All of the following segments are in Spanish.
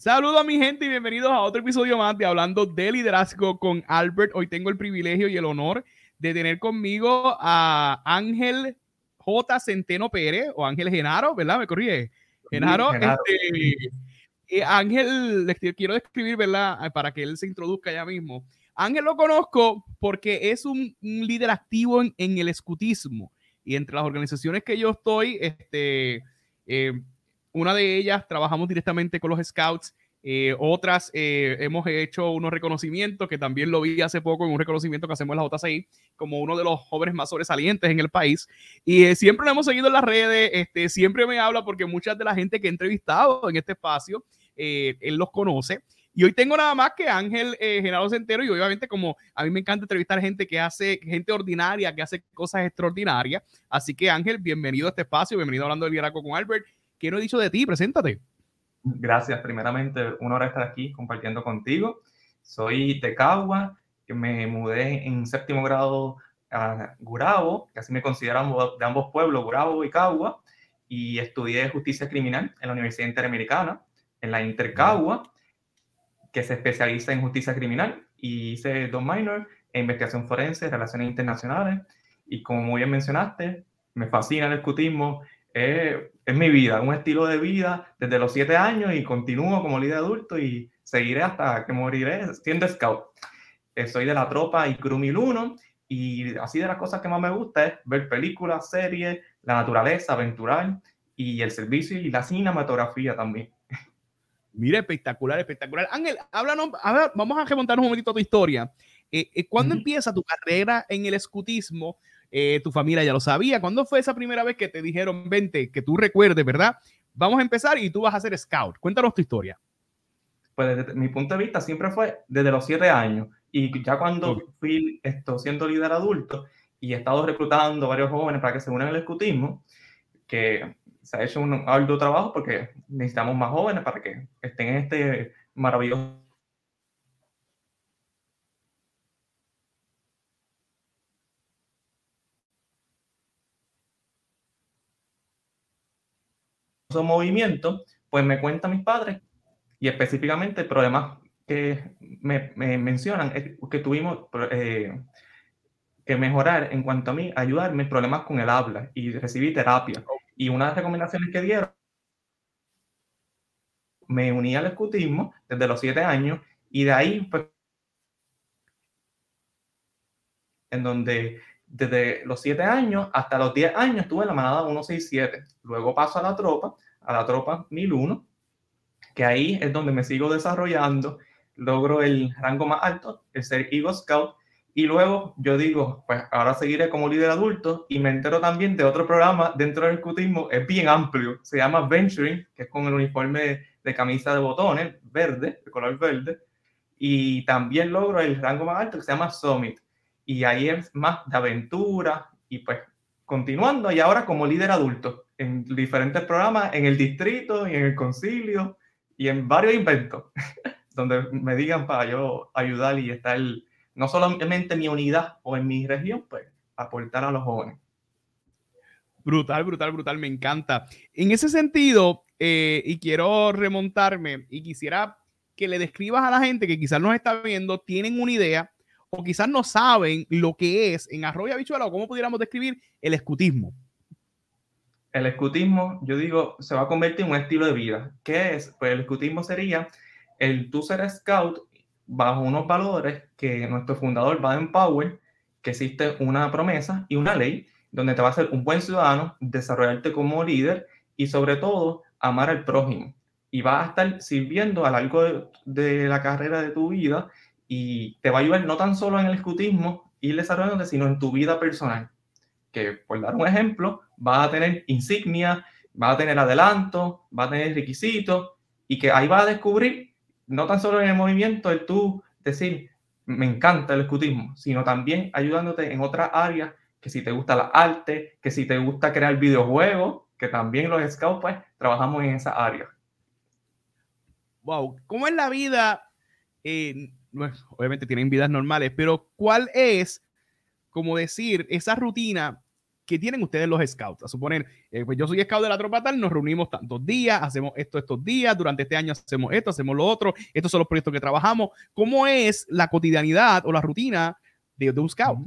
Saludos a mi gente y bienvenidos a otro episodio más de Hablando de Liderazgo con Albert. Hoy tengo el privilegio y el honor de tener conmigo a Ángel J. Centeno Pérez o Ángel Genaro, ¿verdad? ¿Me corrige? Genaro, Este, eh, Ángel, les quiero describir, ¿verdad? Para que él se introduzca ya mismo. Ángel lo conozco porque es un, líder activo en, en, el escutismo y entre las organizaciones que yo estoy, este, eh, una de ellas trabajamos directamente con los scouts. Eh, otras eh, hemos hecho unos reconocimientos que también lo vi hace poco en un reconocimiento que hacemos en la JCI como uno de los jóvenes más sobresalientes en el país. Y eh, siempre lo hemos seguido en las redes, este, siempre me habla porque mucha de la gente que he entrevistado en este espacio, él los conoce. Y hoy tengo nada más que Ángel Genaro Centero y obviamente como a mí me encanta entrevistar gente que hace, gente ordinaria, que hace cosas extraordinarias. Así que Ángel, bienvenido a este espacio, bienvenido hablando del liderazgo con Albert ¿Qué no he dicho de ti? Preséntate. Gracias. Primeramente, un honor estar aquí compartiendo contigo. Soy Tecagua, me mudé en séptimo grado a Gurabo, que así me consideramos de ambos pueblos, Gurabo y Cagua, y estudié justicia criminal en la Universidad Interamericana, en la Intercagua, que se especializa en justicia criminal, y hice dos minors en investigación forense, relaciones internacionales, y como muy bien mencionaste, me fascina el escutismo, es, mi vida, un estilo de vida desde los siete años y continúo como líder adulto y seguiré hasta que moriré siendo scout. Eh, soy de la tropa y Crew 1001 y así de las cosas que más me gusta es ver películas, series, la naturaleza, aventurar y el servicio y la cinematografía también. Mira, espectacular, espectacular. Ángel, háblanos, a ver, vamos a remontarnos un momentito a tu historia. Eh, eh, ¿Cuándo empieza tu carrera en el escutismo? Eh, tu familia ya lo sabía. ¿Cuándo fue esa primera vez que te dijeron, vente, que tú recuerdes, verdad? Vamos a empezar y tú vas a ser scout. Cuéntanos tu historia. Pues desde mi punto de vista siempre fue desde los siete años. Y ya cuando fui esto, siendo líder adulto y he estado reclutando varios jóvenes para que se unan al escutismo, que se ha hecho un arduo trabajo porque necesitamos más jóvenes para que estén en este maravilloso movimiento, pues me cuentan mis padres y específicamente el problema que me, mencionan es que tuvimos eh, que mejorar en cuanto a mí, ayudarme problemas con el habla y recibí terapia. Y una de las recomendaciones que dieron, me uní al escutismo desde los siete años y de ahí, pues, en donde desde los 7 años hasta los 10 años estuve en la manada 167. Luego paso a la tropa, a la tropa 1001, que ahí es donde me sigo desarrollando, logro el rango más alto, el ser Eagle Scout, y luego yo digo, pues ahora seguiré como líder adulto y me entero también de otro programa dentro del escutismo, es bien amplio, se llama Venturing, que es con el uniforme de camisa de botones, verde, de color verde, y también logro el rango más alto que se llama Summit y ahí es más de aventura y pues continuando y ahora como líder adulto en diferentes programas en el distrito y en el concilio y en varios inventos donde me digan para yo ayudar y estar no solamente en mi unidad o en mi región, pues aportar a los jóvenes. Brutal, brutal, brutal, me encanta. En ese sentido, eh, y quiero remontarme y quisiera que le describas a la gente que quizás nos está viendo, tienen una idea o quizás no saben lo que es en arroyo habichuela o cómo pudiéramos describir el escutismo. El escutismo, yo digo, se va a convertir en un estilo de vida. ¿Qué es? Pues el escutismo sería el tú ser scout bajo unos valores que nuestro fundador Baden Powell, que existe una promesa y una ley donde te va a ser un buen ciudadano, desarrollarte como líder y sobre todo amar al prójimo. Y vas a estar sirviendo a lo largo de la carrera de tu vida y te va a ayudar no tan solo en el escutismo y desarrollándote, sino en tu vida personal. Que, por dar un ejemplo, vas a tener insignia, vas a tener adelanto, vas a tener requisitos y que ahí vas a descubrir, no tan solo en el movimiento, el tú decir, me encanta el escutismo, sino también ayudándote en otras áreas, que si te gusta la arte, que si te gusta crear videojuegos, que también los scouts, pues, trabajamos en esa área. Wow, ¿cómo es la vida? Obviamente tienen vidas normales, pero ¿cuál es, como decir, esa rutina que tienen ustedes los scouts. A suponer, eh, pues yo soy scout de la tropa tal, nos reunimos tantos días, hacemos esto estos días, durante este año hacemos esto, hacemos lo otro, estos son los proyectos que trabajamos. ¿Cómo es la cotidianidad o la rutina de, un scout?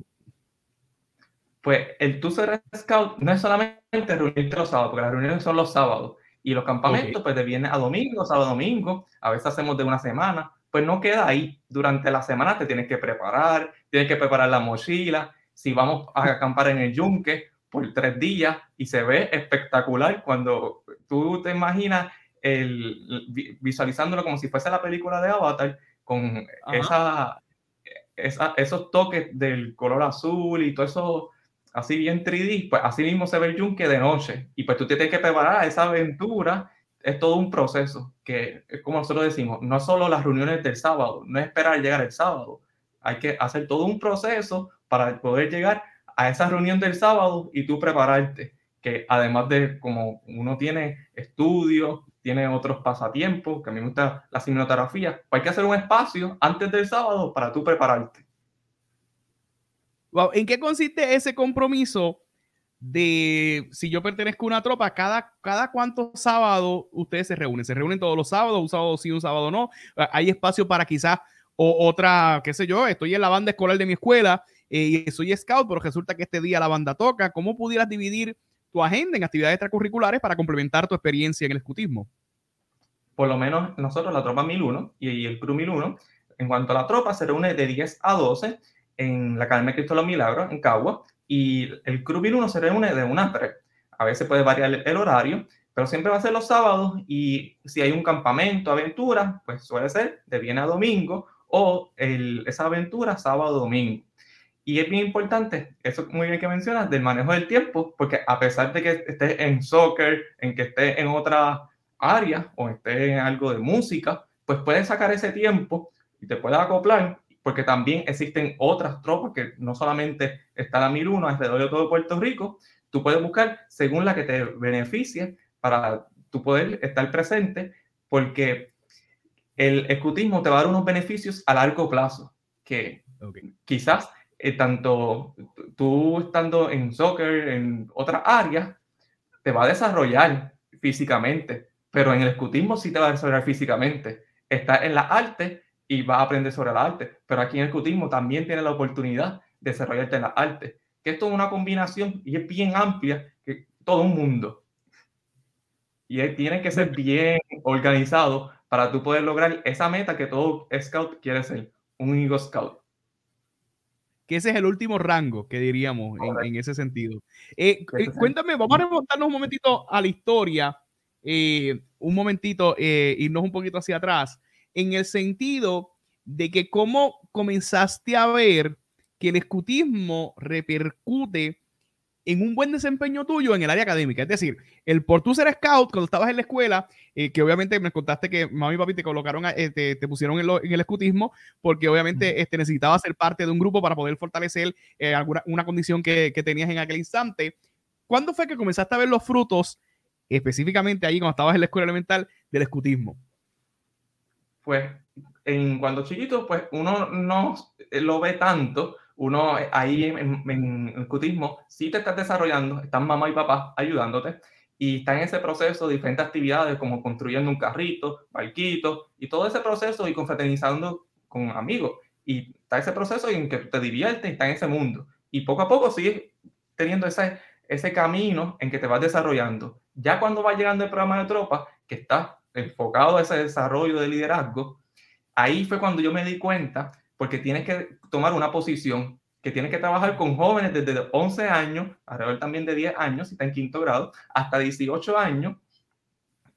Pues el tú ser scout no es solamente reunirte los sábados, porque las reuniones son los sábados. Y los campamentos, pues de viernes a domingo, sábado a domingo, a veces hacemos de una semana, pues no queda ahí. Durante la semana te tienes que preparar, tienes que preparar la mochila. Si vamos a acampar en el yunque por tres días y se ve espectacular cuando tú te imaginas el, visualizándolo como si fuese la película de Avatar con esa, esa, esos toques del color azul y todo eso así bien 3D, pues así mismo se ve el yunque de noche. Y pues tú tienes que preparar esa aventura. Es todo un proceso que como nosotros decimos, no solo las reuniones del sábado, no es esperar llegar el sábado. Hay que hacer todo un proceso para poder llegar a esa reunión del sábado y tú prepararte. Que además de como uno tiene estudios, tiene otros pasatiempos, que a mí me gusta la cinematografía, pues hay que hacer un espacio antes del sábado para tú prepararte. ¿En qué consiste ese compromiso de si yo pertenezco a una tropa, cada, cada cuántos sábados ustedes se reúnen? ¿Se reúnen todos los sábados? ¿Un sábado sí, un sábado no? ¿Hay espacio para quizás otra, qué sé yo, estoy en la banda escolar de mi escuela eh, y soy scout, pero resulta que este día la banda toca? ¿Cómo pudieras dividir tu agenda en actividades extracurriculares para complementar tu experiencia en el escutismo? Por lo menos nosotros, la tropa 1001 y el crew 1001, en cuanto a la tropa, se reúne de 10 a 12 en la Academia de Cristo de los Milagros, en Cagua, y el Club 1 se reúne de una a tres. A veces puede variar el horario, pero siempre va a ser los sábados y si hay un campamento, aventura, pues suele ser de viernes a domingo o el, esa aventura sábado-domingo. Y es bien importante, eso muy bien que mencionas, del manejo del tiempo, porque a pesar de que estés en soccer, en que estés en otra área o estés en algo de música, pues puedes sacar ese tiempo y te puedes acoplar porque también existen otras tropas que no solamente está la 1001 alrededor de todo Puerto Rico, tú puedes buscar según la que te beneficie para tú poder estar presente, porque el escutismo te va a dar unos beneficios a largo plazo, que quizás eh, tanto tú estando en soccer, en otras áreas, te va a desarrollar físicamente, pero en el escutismo sí te va a desarrollar físicamente. Está en la arte y vas a aprender sobre la arte. Pero aquí en el cutismo también tienes la oportunidad de desarrollarte en la arte. Que esto es una combinación y es bien amplia que todo un mundo. Y tiene que ser bien organizado para tú poder lograr esa meta que todo scout quiere ser, un Eagle Scout. Que ese es el último rango que diríamos en, ese sentido. Eh, eh, cuéntame, vamos a remontarnos un momentito a la historia, eh, un momentito, irnos un poquito hacia atrás en el sentido de que cómo comenzaste a ver que el escutismo repercute en un buen desempeño tuyo en el área académica. Es decir, el por tú ser scout cuando estabas en la escuela, eh, que obviamente me contaste que mami y papi te colocaron, eh, te, pusieron en, el escutismo, porque obviamente este, necesitabas ser parte de un grupo para poder fortalecer eh, alguna una condición que, que, tenías en aquel instante. ¿Cuándo fue que comenzaste a ver los frutos, específicamente ahí cuando estabas en la escuela elemental, del escutismo? Pues en cuando chiquito, pues uno no lo ve tanto, uno ahí en, el cutismo sí te estás desarrollando, están mamá y papá ayudándote y está en ese proceso de diferentes actividades como construyendo un carrito, barquito y todo ese proceso y confraternizando con amigos. Y está ese proceso en que te diviertes está en ese mundo. Y poco a poco sigues teniendo ese, ese camino en que te vas desarrollando. Ya cuando va llegando el programa de tropa, que está enfocado a ese desarrollo de liderazgo, ahí fue cuando yo me di cuenta, porque tienes que tomar una posición, que tienes que trabajar con jóvenes desde 11 años, alrededor también de 10 años, si está en quinto grado, hasta 18 años,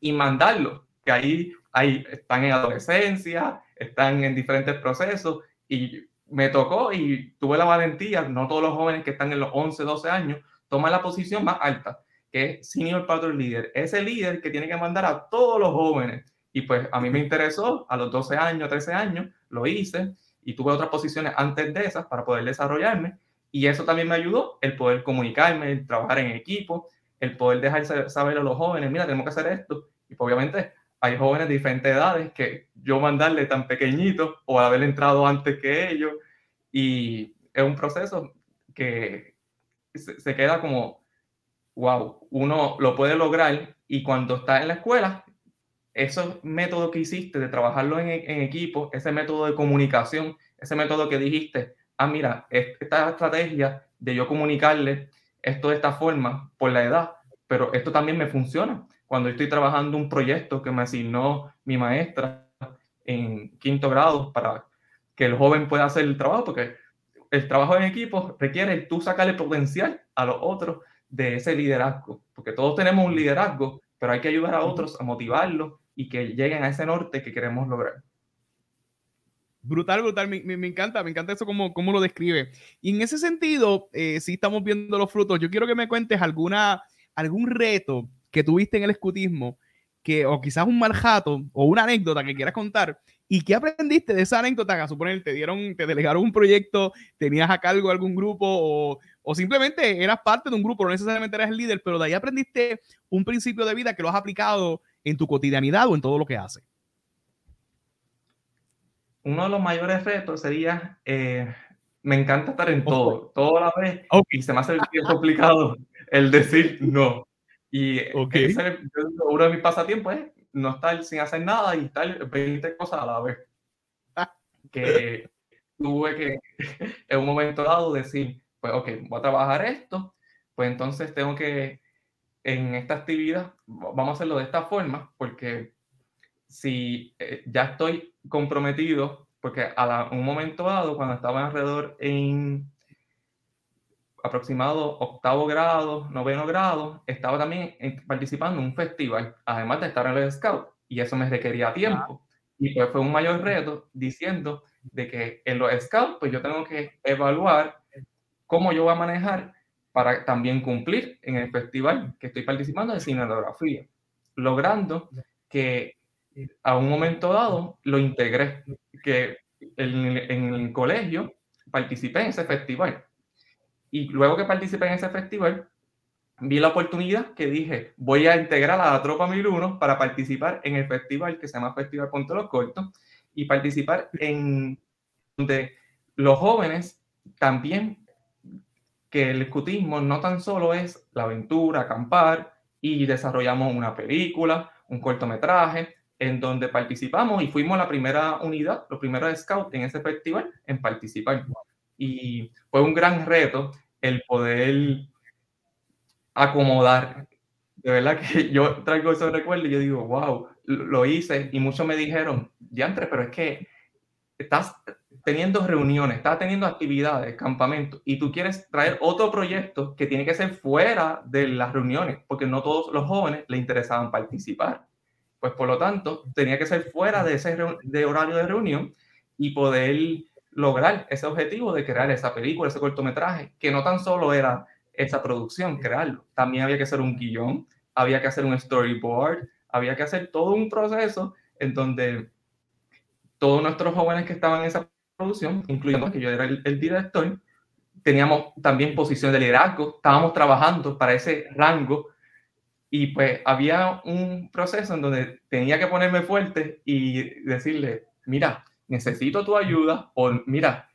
y mandarlos, que ahí, ahí están en adolescencia, están en diferentes procesos, y me tocó y tuve la valentía, no todos los jóvenes que están en los 11, 12 años, toman la posición más alta que es Senior Patrol Leader, ese líder que tiene que mandar a todos los jóvenes. Y pues a mí me interesó, a los 12 años, 13 años, lo hice y tuve otras posiciones antes de esas para poder desarrollarme. Y eso también me ayudó, el poder comunicarme, el trabajar en equipo, el poder dejar saber a los jóvenes, mira, tenemos que hacer esto. Y pues, obviamente hay jóvenes de diferentes edades que yo mandarle tan pequeñitos o haber entrado antes que ellos. Y es un proceso que se, queda como, wow, uno lo puede lograr y cuando está en la escuela, esos métodos que hiciste de trabajarlo en, en equipo, ese método de comunicación, ese método que dijiste, ah, mira, esta estrategia de yo comunicarle esto de esta forma por la edad, pero esto también me funciona. Cuando estoy trabajando un proyecto que me asignó mi maestra en quinto grado para que el joven pueda hacer el trabajo, porque el trabajo en equipo requiere tú sacarle potencial a los otros de ese liderazgo, porque todos tenemos un liderazgo, pero hay que ayudar a otros a motivarlos y que lleguen a ese norte que queremos lograr. Brutal, brutal. Me, me, encanta, me encanta eso como, como lo describe. Y en ese sentido, eh, si estamos viendo los frutos, yo quiero que me cuentes alguna, algún reto que tuviste en el escutismo, que, o quizás un mal jato o una anécdota que quieras contar. ¿Y qué aprendiste de esa anécdota? A suponer, te dieron, te delegaron un proyecto, tenías a cargo algún grupo o, o simplemente eras parte de un grupo, no necesariamente eras el líder, pero de ahí aprendiste un principio de vida que lo has aplicado en tu cotidianidad o en todo lo que haces uno de los mayores retos sería, eh, me encanta estar en todo, todo a la vez, y se me hace complicado el decir no. Y uno de mis pasatiempos es no estar sin hacer nada y estar 20 cosas a la vez. Que tuve que en un momento dado decir, pues ok, voy a trabajar esto, pues entonces tengo que, en esta actividad, vamos a hacerlo de esta forma, porque si eh, ya estoy comprometido, porque a un momento dado, cuando estaba alrededor en aproximado octavo grado, noveno grado, estaba también participando en un festival, además de estar en el scout, y eso me requería tiempo. Y pues fue un mayor reto diciendo de que en los scouts, pues yo tengo que evaluar cómo yo voy a manejar para también cumplir en el festival que estoy participando de cinematografía, logrando que a un momento dado lo integré, que en, el colegio participé en ese festival. Y luego que participé en ese festival, vi la oportunidad que dije, voy a integrar a la Tropa 1001 para participar en el festival que se llama Festival Ponte los Cortos y participar en donde los jóvenes también, que el escutismo no tan solo es la aventura, acampar y desarrollamos una película, un cortometraje, en donde participamos y fuimos la primera unidad, los primeros scouts en ese festival en participar. Y fue un gran reto el poder acomodar. De verdad que yo traigo esos recuerdos y yo digo, wow, lo hice y muchos me dijeron, diantre, pero es que estás teniendo reuniones, estás teniendo actividades, campamentos, y tú quieres traer otro proyecto que tiene que ser fuera de las reuniones, porque no todos los jóvenes le interesaban participar. Pues por lo tanto, tenía que ser fuera de ese horario de reunión y poder lograr ese objetivo de crear esa película, ese cortometraje, que no tan solo era esa producción, crearlo, también había que hacer un guion, había que hacer un storyboard, había que hacer todo un proceso en donde todos nuestros jóvenes que estaban en esa producción, incluyendo que yo era el, el director, teníamos también posición de liderazgo, estábamos trabajando para ese rango y pues había un proceso en donde tenía que ponerme fuerte y decirle, mira, necesito tu ayuda o mira,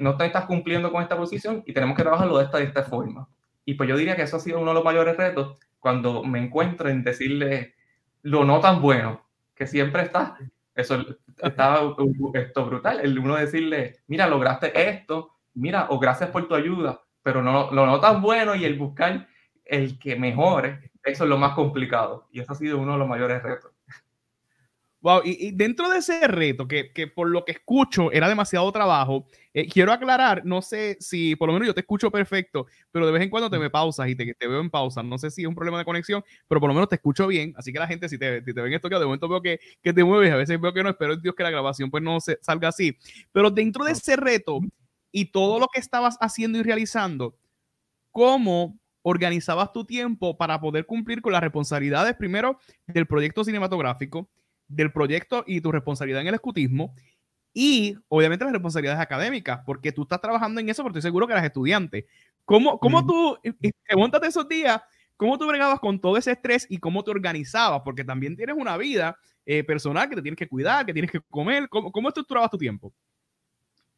no te estás cumpliendo con esta posición y tenemos que trabajarlo de esta, de esta forma. Y pues yo diría que eso ha sido uno de los mayores retos cuando me encuentro en decirle lo no tan bueno, que siempre está, eso está esto brutal, el uno decirle, mira, lograste esto, mira, o gracias por tu ayuda, pero no, lo no tan bueno y el buscar el que mejore eso es lo más complicado y eso ha sido uno de los mayores retos. Wow, y, dentro de ese reto, que, que, por lo que escucho era demasiado trabajo, eh, quiero aclarar, no sé si, por lo menos yo te escucho perfecto, pero de vez en cuando te me pausas y te, te veo en pausa. No sé si es un problema de conexión, pero por lo menos te escucho bien. Así que la gente, si te, si te ven esto, de momento veo que, que, te mueves, a veces veo que no, espero Dios que la grabación pues no se, salga así. Pero dentro de ese reto y todo lo que estabas haciendo y realizando, ¿cómo organizabas tu tiempo para poder cumplir con las responsabilidades, primero, del proyecto cinematográfico, del proyecto y tu responsabilidad en el escutismo, y obviamente las responsabilidades académicas, porque tú estás trabajando en eso, porque estoy seguro que eras estudiante. ¿Cómo, cómo tú, pregúntate esos días, cómo tú bregabas con todo ese estrés y cómo te organizabas? Porque también tienes una vida eh, personal que te tienes que cuidar, que tienes que comer. ¿Cómo, cómo estructurabas tu tiempo?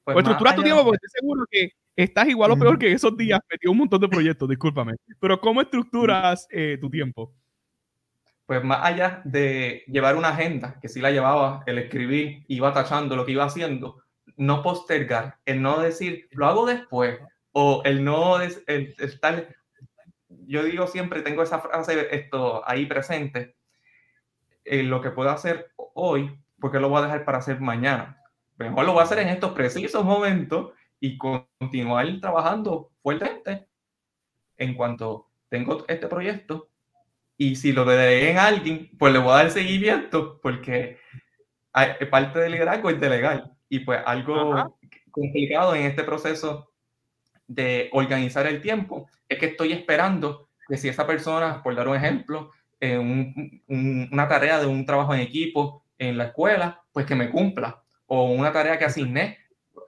Pues, pues estructura tu tiempo porque estoy seguro que estás igual o peor que esos días metido un montón de proyectos, discúlpame. Pero ¿cómo estructuras eh, tu tiempo? Pues más allá de llevar una agenda, que sí la llevaba, el escribir, iba tachando lo que iba haciendo, no postergar, el no decir, lo hago después, o el no estar, yo digo siempre, tengo esa frase esto ahí presente, eh, lo que puedo hacer hoy, porque lo voy a dejar para hacer mañana. Mejor lo voy a hacer en estos precisos momentos y continuar trabajando fuertemente en cuanto tengo este proyecto y si lo delegué en alguien, pues le voy a dar seguimiento porque parte del liderazgo es delegar y pues algo complicado en este proceso de organizar el tiempo es que estoy esperando que si esa persona, por dar un ejemplo, en una tarea de un trabajo en equipo en la escuela, pues que me cumpla o una tarea que asigné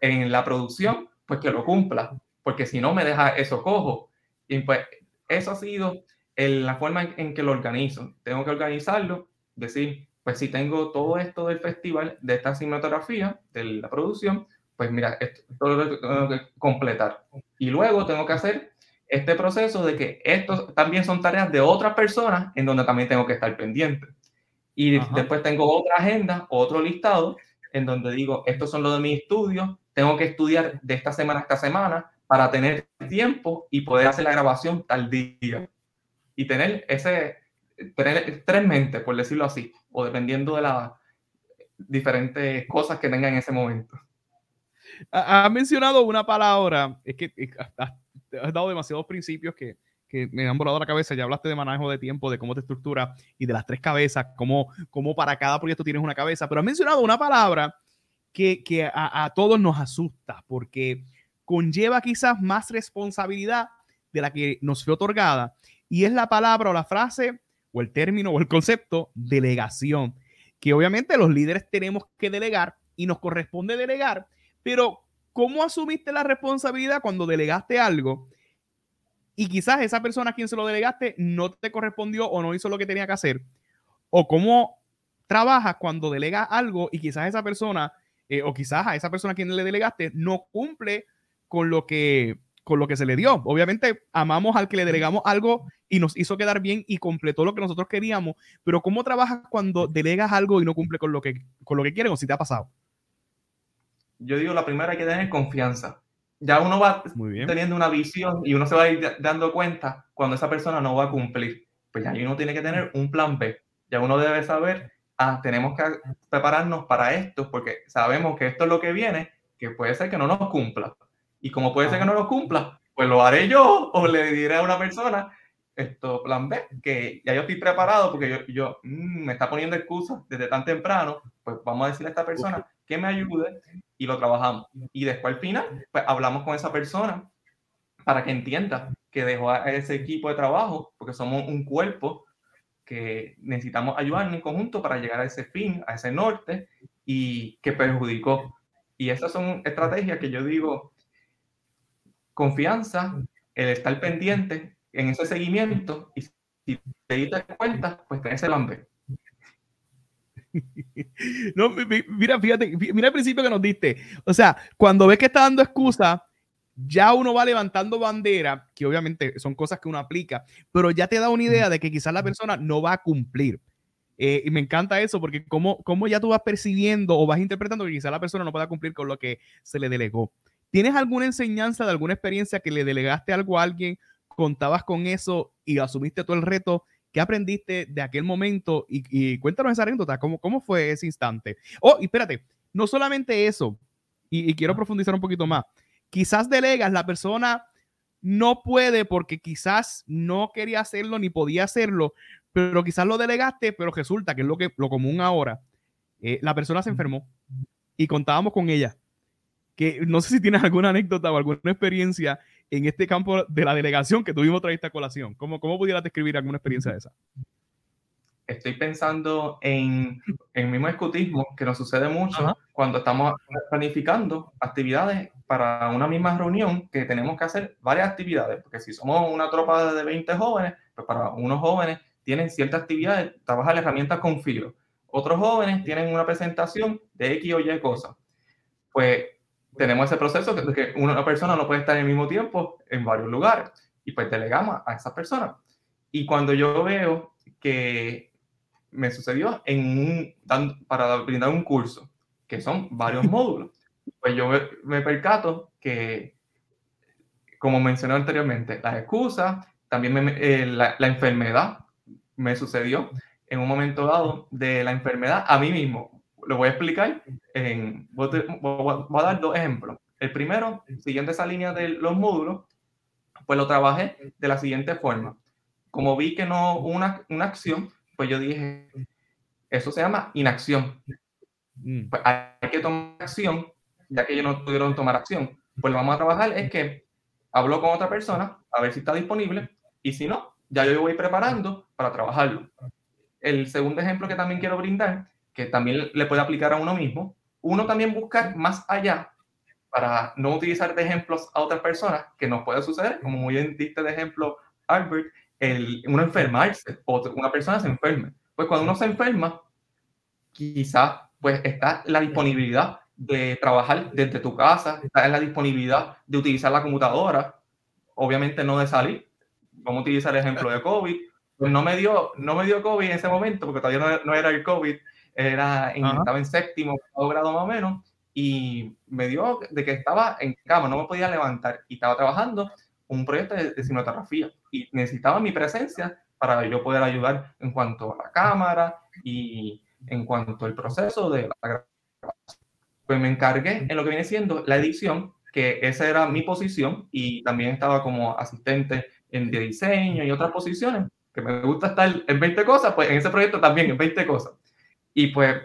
en la producción, pues que lo cumpla, porque si no me deja eso cojo. Y pues eso ha sido la forma en, que lo organizo. Tengo que organizarlo, decir, pues si tengo todo esto del festival, de esta cinematografía, de la producción, pues mira, esto, lo tengo que completar. Y luego tengo que hacer este proceso de que estos también son tareas de otras personas en donde también tengo que estar pendiente. Y después tengo otra agenda, otro listado, en donde digo, estos son los de mis estudios, tengo que estudiar de esta semana a esta semana para tener tiempo y poder hacer la grabación tal día y tener ese, tener tres mentes, por decirlo así, o dependiendo de las diferentes cosas que tenga en ese momento. Ha mencionado una palabra, es que has dado demasiados principios que, que me han volado la cabeza. Ya hablaste de manejo de tiempo, de cómo te estructura y de las tres cabezas, cómo, cómo para cada proyecto tienes una cabeza. Pero has mencionado una palabra que, que a, a, todos nos asusta porque conlleva quizás más responsabilidad de la que nos fue otorgada y es la palabra o la frase o el término o el concepto delegación, que obviamente los líderes tenemos que delegar y nos corresponde delegar, pero ¿cómo asumiste la responsabilidad cuando delegaste algo? Y quizás esa persona a quien se lo delegaste no te correspondió o no hizo lo que tenía que hacer. O cómo trabajas cuando delegas algo y quizás esa persona, eh, o quizás a esa persona a quien le delegaste, no cumple con lo que con lo que se le dio. Obviamente amamos al que le delegamos algo y nos hizo quedar bien y completó lo que nosotros queríamos, pero ¿cómo trabajas cuando delegas algo y no cumple con lo que, con lo que quieren o si te ha pasado? Yo digo, la primera hay que tener confianza. Ya uno va teniendo una visión y uno se va a ir dando cuenta cuando esa persona no va a cumplir. Pues ya uno tiene que tener un plan B. Ya uno debe saber, ah, tenemos que prepararnos para esto porque sabemos que esto es lo que viene, que puede ser que no nos cumpla y como puede ser que no lo cumpla, pues lo haré yo o le diré a una persona, esto, plan B, que ya yo estoy preparado porque yo, yo mm, me está poniendo excusas desde tan temprano, pues vamos a decirle a esta persona que me ayude y lo trabajamos. Y después al final, pues hablamos con esa persona para que entienda que dejó a ese equipo de trabajo, porque somos un cuerpo que necesitamos ayudarnos en conjunto para llegar a ese fin, a ese norte, y que perjudicó. Y esas son estrategias que yo digo, confianza, el estar pendiente en ese seguimiento y si te diste cuenta, pues tenés el hambre. No, mira, fíjate, mira el principio que nos diste. O sea, cuando ves que está dando excusa, ya uno va levantando bandera, que obviamente son cosas que uno aplica, pero ya te da una idea de que quizás la persona no va a cumplir. Eh, y me encanta eso porque como, como ya tú vas percibiendo o vas interpretando que quizás la persona no pueda cumplir con lo que se le delegó. ¿Tienes alguna enseñanza de alguna experiencia que le delegaste algo a alguien, contabas con eso y asumiste todo el reto? ¿Qué aprendiste de aquel momento? Y, cuéntanos esa anécdota, ¿cómo, ¿cómo fue ese instante? Oh, y espérate, no solamente eso, y, quiero profundizar un poquito más. Quizás delegas, la persona no puede porque quizás no quería hacerlo ni podía hacerlo, pero quizás lo delegaste, pero resulta que es lo, que, lo común ahora. Eh, la persona se enfermó y contábamos con ella que no sé si tienes alguna anécdota o alguna experiencia en este campo de la delegación que tuvimos otra esta colación. ¿Cómo, cómo pudieras describir alguna experiencia de esa? Estoy pensando en, el mismo escutismo que nos sucede mucho cuando estamos planificando actividades para una misma reunión que tenemos que hacer varias actividades, porque si somos una tropa de 20 jóvenes, pues para unos jóvenes tienen ciertas actividades, trabajar herramientas con filo. Otros jóvenes tienen una presentación de X o Y cosas. Pues tenemos ese proceso de que una persona no puede estar al mismo tiempo en varios lugares y pues delegamos a esa persona. Y cuando yo veo que me sucedió en un, para brindar un curso, que son varios módulos, pues yo me, percato que, como mencioné anteriormente, las excusas, también eh, la, la enfermedad me sucedió en un momento dado de la enfermedad a mí mismo. Lo voy a explicar. En, voy, a, dar dos ejemplos. El primero, siguiendo esa línea de los módulos, pues lo trabajé de la siguiente forma. Como vi que no una, una acción, pues yo dije, eso se llama inacción. Mm. Pues hay que tomar acción, ya que ellos no pudieron tomar acción. Pues lo vamos a trabajar es que hablo con otra persona, a ver si está disponible, y si no, ya yo voy preparando para trabajarlo el segundo ejemplo que también quiero brindar, que también le puede aplicar a uno mismo, uno también buscar más allá para no utilizar de ejemplos a otras personas, que nos puede suceder, como muy bien diste de ejemplo, Albert, el, uno enfermarse o una persona se enferme. Pues cuando uno se enferma, quizás pues está la disponibilidad de trabajar desde tu casa, está en la disponibilidad de utilizar la computadora, obviamente no de salir. Vamos a utilizar el ejemplo de COVID, pues no me dio, no me dio COVID en ese momento, porque todavía no, era el COVID, era estaba en séptimo grado más o menos, y me dio de que estaba en cama, no me podía levantar, y estaba trabajando un proyecto de, de y necesitaba mi presencia para yo poder ayudar en cuanto a la cámara y en cuanto al proceso de la grabación. Pues me encargué en lo que viene siendo la edición, que esa era mi posición, y también estaba como asistente en de diseño y otras posiciones que me gusta estar en 20 cosas, pues en ese proyecto también en 20 cosas. Y pues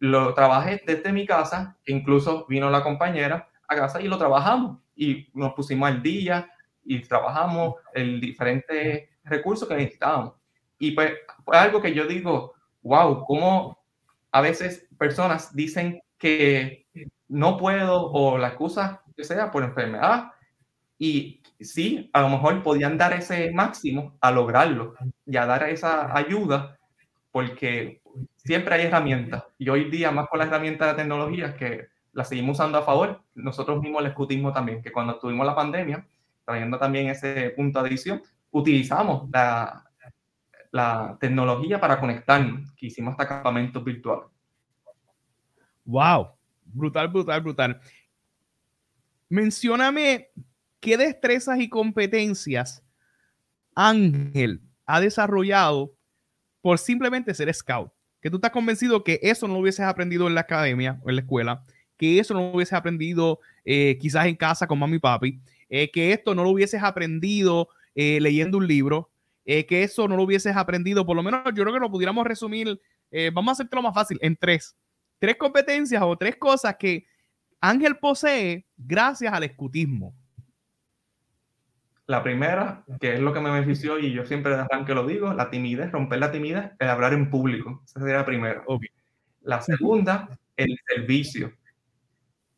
lo trabajé desde mi casa, incluso vino la compañera a casa y lo trabajamos y nos pusimos al día y trabajamos el diferentes recursos que necesitábamos. Y pues fue algo que yo digo, wow, cómo a veces personas dicen que no puedo o la excusa que sea por enfermedad y sí, a lo mejor podían dar ese máximo a lograrlo y a dar esa ayuda, porque siempre hay herramientas. Y hoy día, más con las herramientas de tecnología, que las seguimos usando a favor, nosotros mismos el escutismo también, que cuando tuvimos la pandemia, trayendo también ese punto de adición, utilizamos la, la tecnología para conectarnos, que hicimos hasta campamentos virtuales. Wow, brutal, brutal, brutal. Mencióname ¿qué destrezas y competencias Ángel ha desarrollado por simplemente ser scout? Que tú estás convencido que eso no lo hubieses aprendido en la academia o en la escuela, que eso no lo hubieses aprendido eh, quizás en casa con mami y papi, eh, que esto no lo hubieses aprendido eh, leyendo un libro, que eso no lo hubieses aprendido, por lo menos yo creo que lo pudiéramos resumir, vamos a hacértelo más fácil, en tres. Tres competencias o tres cosas que Ángel posee gracias al escutismo. La primera, que es lo que me benefició y yo siempre de arranque lo digo, la timidez, romper la timidez, el hablar en público. Esa sería la primera. La segunda, el servicio.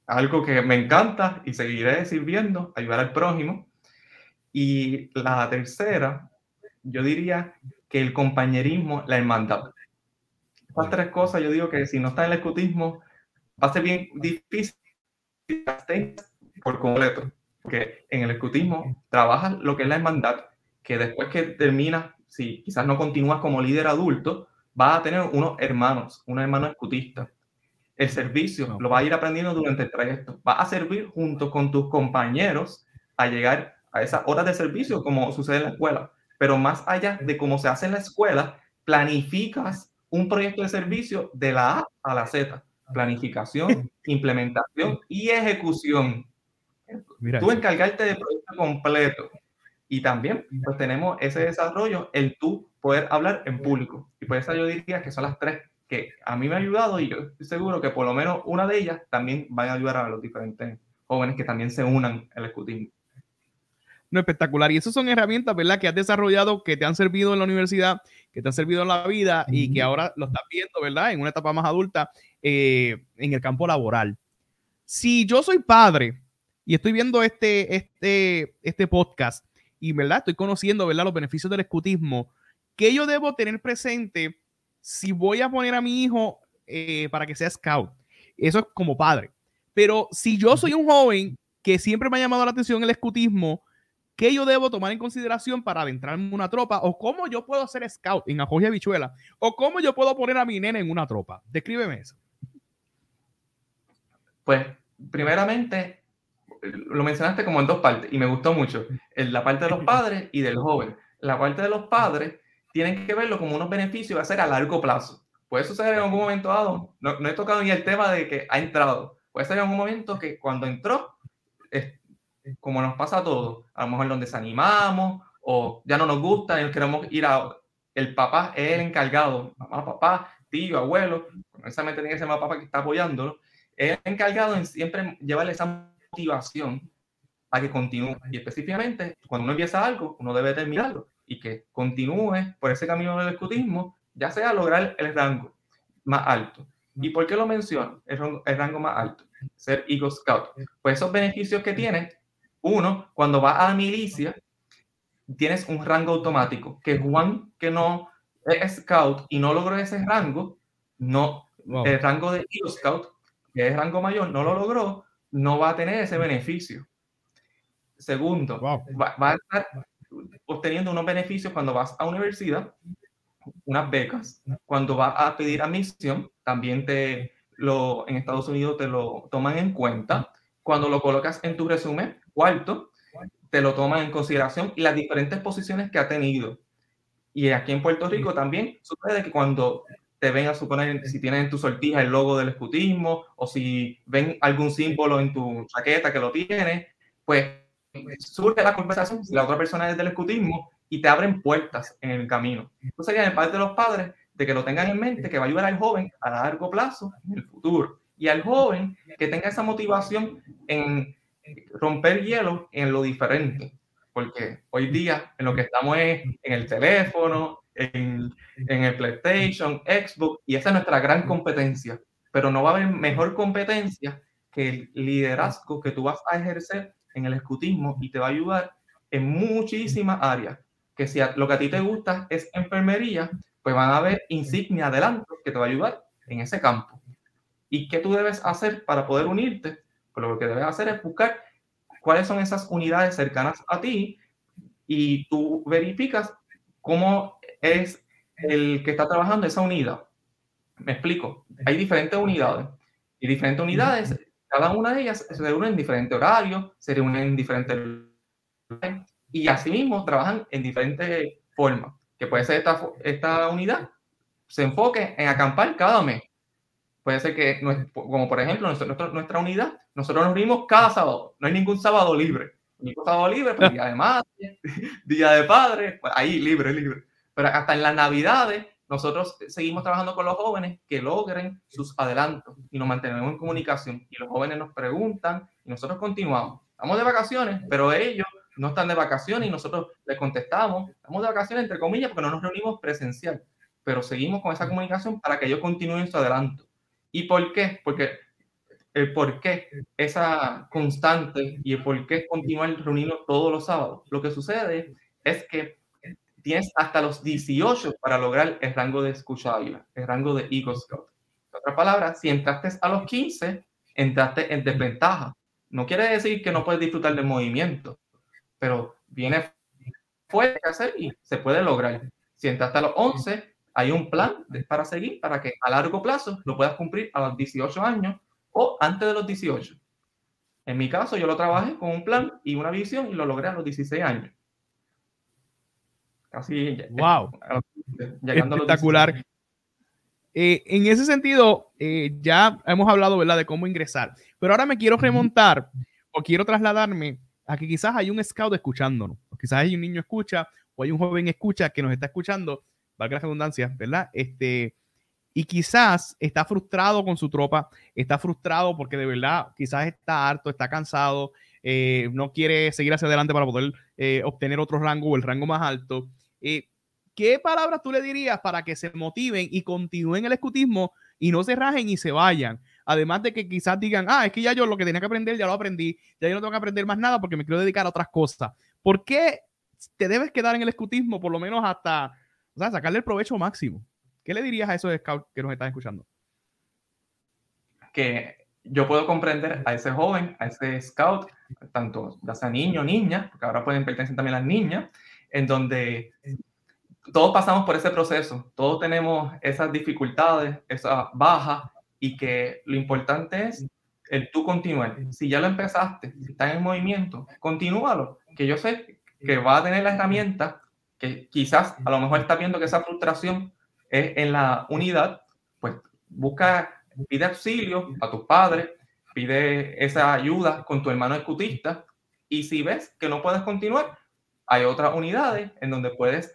Algo que me encanta y seguiré sirviendo, ayudar al prójimo. Y la tercera, yo diría que el compañerismo, la hermandad. Estas tres cosas, yo digo que si no está en el escutismo, va a ser bien difícil por completo porque en el escutismo trabajas lo que es la hermandad, que después que terminas, si quizás no continúas como líder adulto, vas a tener unos hermanos, un hermano escutista. El servicio lo vas a ir aprendiendo durante el trayecto. Vas a servir junto con tus compañeros a llegar a esas horas de servicio como sucede en la escuela. Pero más allá de cómo se hace en la escuela, planificas un proyecto de servicio de la A a la Z. Planificación, implementación y ejecución tú encargarte del proyecto completo. Y también, pues tenemos ese desarrollo, el tú poder hablar en público. Y por eso yo diría que son las tres que a mí me ha ayudado y yo estoy seguro que por lo menos una de ellas también va a ayudar a los diferentes jóvenes que también se unan al escutismo. No, espectacular. Y esas son herramientas, ¿verdad? Que has desarrollado, que te han servido en la universidad, que te han servido en la vida y que ahora lo estás viendo, ¿verdad? En una etapa más adulta, eh, en el campo laboral. Si yo soy padre y estoy viendo este, este, este podcast y, ¿verdad? Estoy conociendo, ¿verdad? Los beneficios del escutismo. ¿Qué yo debo tener presente si voy a poner a mi hijo eh, para que sea scout? Eso es como padre. Pero si yo soy un joven que siempre me ha llamado la atención el escutismo, ¿qué yo debo tomar en consideración para adentrarme en una tropa? ¿O cómo yo puedo ser scout en Ajoya Bichuela? ¿O cómo yo puedo poner a mi nene en una tropa? Descríbeme eso. Pues, primeramente, lo mencionaste como en dos partes y me gustó mucho. En la parte de los padres y del joven. La parte de los padres tienen que verlo como unos beneficios va a ser a largo plazo. Puede suceder en algún momento dado. No, no he tocado ni el tema de que ha entrado. Puede ser en algún momento que cuando entró, es, como nos pasa a todos, a lo mejor nos desanimamos o ya no nos gusta y queremos ir a... El papá es el encargado, mamá, papá, tío, abuelo, precisamente tiene que ser papá que está apoyándolo, es el encargado en siempre llevarle esa motivación a que continúe. Y específicamente, cuando uno empieza algo, uno debe terminarlo y que continúe por ese camino del escutismo, ya sea lograr el rango más alto. ¿Y por qué lo menciono? El, rango, más alto, ser Eagle Scout. Pues esos beneficios que tiene, uno, cuando va a la milicia, tienes un rango automático, que Juan que no es Scout y no logró ese rango, no, el rango de Eagle Scout, que es rango mayor, no lo logró, no va a tener ese beneficio. Segundo, va, a estar obteniendo unos beneficios cuando vas a universidad, unas becas. Cuando vas a pedir admisión, también te lo, en Estados Unidos te lo toman en cuenta. Cuando lo colocas en tu resumen, cuarto, te lo toman en consideración y las diferentes posiciones que ha tenido. Y aquí en Puerto Rico también sucede que cuando te ven a suponer si tienen en tu sortija el logo del escutismo o si ven algún símbolo en tu chaqueta que lo tiene, pues surge la conversación si la otra persona es del escutismo y te abren puertas en el camino. Eso sería en parte de los padres de que lo tengan en mente, que va a ayudar al joven a largo plazo en el futuro. Y al joven que tenga esa motivación en romper hielo en lo diferente. Porque hoy día en lo que estamos es en el teléfono, en, en el PlayStation, Xbox, y esa es nuestra gran competencia. Pero no va a haber mejor competencia que el liderazgo que tú vas a ejercer en el escutismo y te va a ayudar en muchísimas áreas. Que si lo que a ti te gusta es enfermería, pues van a haber insignia adelante que te va a ayudar en ese campo. ¿Y qué tú debes hacer para poder unirte? Pues lo que debes hacer es buscar cuáles son esas unidades cercanas a ti y tú verificas cómo es el que está trabajando esa unidad. Me explico. Hay diferentes unidades y diferentes unidades cada una de ellas se reúne en diferente horario, se reúnen en diferentes y asimismo trabajan en diferentes formas, que puede ser esta, esta unidad se enfoque en acampar cada mes. Puede ser que, como por ejemplo, nuestra, nuestra unidad, nosotros nos reunimos cada sábado, no hay ningún sábado libre. Ningún sábado libre, pues día de madre, día de padre, pues ahí libre, libre. Pero hasta en las navidades nosotros seguimos trabajando con los jóvenes que logren sus adelantos y nos mantenemos en comunicación. Y los jóvenes nos preguntan y nosotros continuamos. Estamos de vacaciones, pero ellos no están de vacaciones y nosotros les contestamos. Estamos de vacaciones, entre comillas, porque no nos reunimos presencial, pero seguimos con esa comunicación para que ellos continúen su adelanto. ¿Y por qué? Porque el por qué esa constante y el por qué continuar reuniendo todos los sábados. Lo que sucede es que tienes hasta los 18 para lograr el rango de escucha el rango de Eagle Scout. En otras palabras, si entraste a los 15, entraste en desventaja. No quiere decir que no puedes disfrutar del movimiento, pero viene fuerte que hacer y se puede lograr. Si entraste a los 11, hay un plan para seguir para que a largo plazo lo puedas cumplir a los 18 años o antes de los 18. En mi caso, yo lo trabajé con un plan y una visión y lo logré a los 16 años. Así, wow. Espectacular. Eh, en ese sentido, eh, ya hemos hablado, ¿verdad?, de cómo ingresar. Pero ahora me quiero remontar o quiero trasladarme a que quizás hay un scout escuchándonos. O quizás hay un niño escucha o hay un joven escucha que nos está escuchando, valga la redundancia, ¿verdad? Este, y quizás está frustrado con su tropa, está frustrado porque de verdad quizás está harto, está cansado, eh, no quiere seguir hacia adelante para poder obtener otro rango o el rango más alto. Eh, ¿Qué palabras tú le dirías para que se motiven y continúen el escutismo y no se rajen y se vayan? Además de que quizás digan, ah, es que ya yo lo que tenía que aprender ya lo aprendí, ya yo no tengo que aprender más nada porque me quiero dedicar a otras cosas. ¿Por qué te debes quedar en el escutismo por lo menos hasta o sea, sacarle el provecho máximo? ¿Qué le dirías a esos scouts que nos están escuchando? Que yo puedo comprender a ese joven, a ese scout, tanto ya sea niño o niña, porque ahora pueden pertenecer también las niñas, en donde todos pasamos por ese proceso, todos tenemos esas dificultades, esas bajas, y que lo importante es el tú continuar. Si ya lo empezaste, si estás en movimiento, continúalo, que yo sé que va a tener la herramienta, que quizás a lo mejor está viendo que esa frustración es en la unidad, pues busca, pide auxilio a tus padres, pide esa ayuda con tu hermano escutista, y si ves que no puedes continuar, hay otras unidades en donde puedes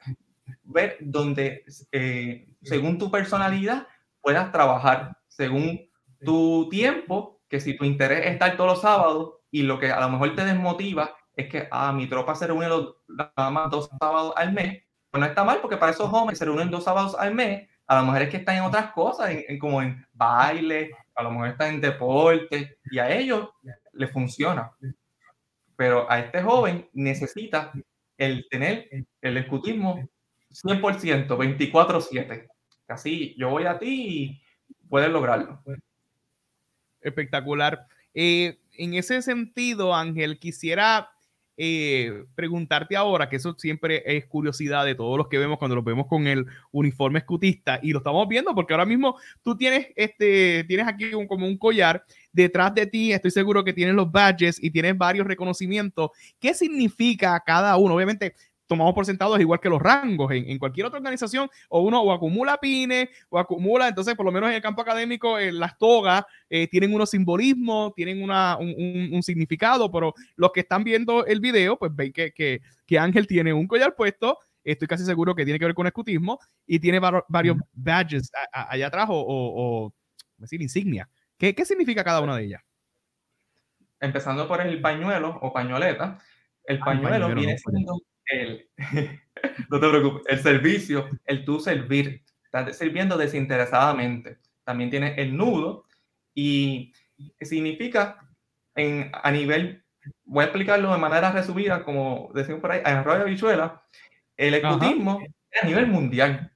ver donde, eh, según tu personalidad, puedas trabajar, según tu tiempo, que si tu interés es estar todos los sábados y lo que a lo mejor te desmotiva es que ah, mi tropa se reúne los, nada más dos sábados al mes, pues no está mal porque para esos hombres se reúnen dos sábados al mes, a lo mejor es que están en otras cosas, en, como en baile, a lo mejor están en deporte y a ellos les funciona. Pero a este joven necesita el tener el escutismo 100%, 24/7. Así yo voy a ti y puedes lograrlo. Espectacular. Eh, en ese sentido, Ángel, quisiera eh, preguntarte ahora, que eso siempre es curiosidad de todos los que vemos cuando los vemos con el uniforme escutista y lo estamos viendo porque ahora mismo tú tienes, este, tienes aquí un, como un collar detrás de ti, estoy seguro que tienes los badges y tienes varios reconocimientos. ¿Qué significa cada uno? Obviamente tomamos por sentado es igual que los rangos en, cualquier otra organización, o uno o acumula pines o acumula, entonces por lo menos en el campo académico eh, las togas eh, tienen unos simbolismos, tienen una, un, significado, pero los que están viendo el video, pues ven que, que, que, Ángel tiene un collar puesto, estoy casi seguro que tiene que ver con escutismo, y tiene varios badges allá atrás o, o, decir, insignia. ¿Qué, ¿Qué significa cada una de ellas? Empezando por el pañuelo o pañoleta, el pañuelo, viene siendo el, no te preocupes, el servicio, el tú servir, estás sirviendo desinteresadamente. También tiene el nudo y significa en, a nivel, voy a explicarlo de manera resumida, como decimos por ahí, en rollo bichuela, el ecutismo es a nivel mundial.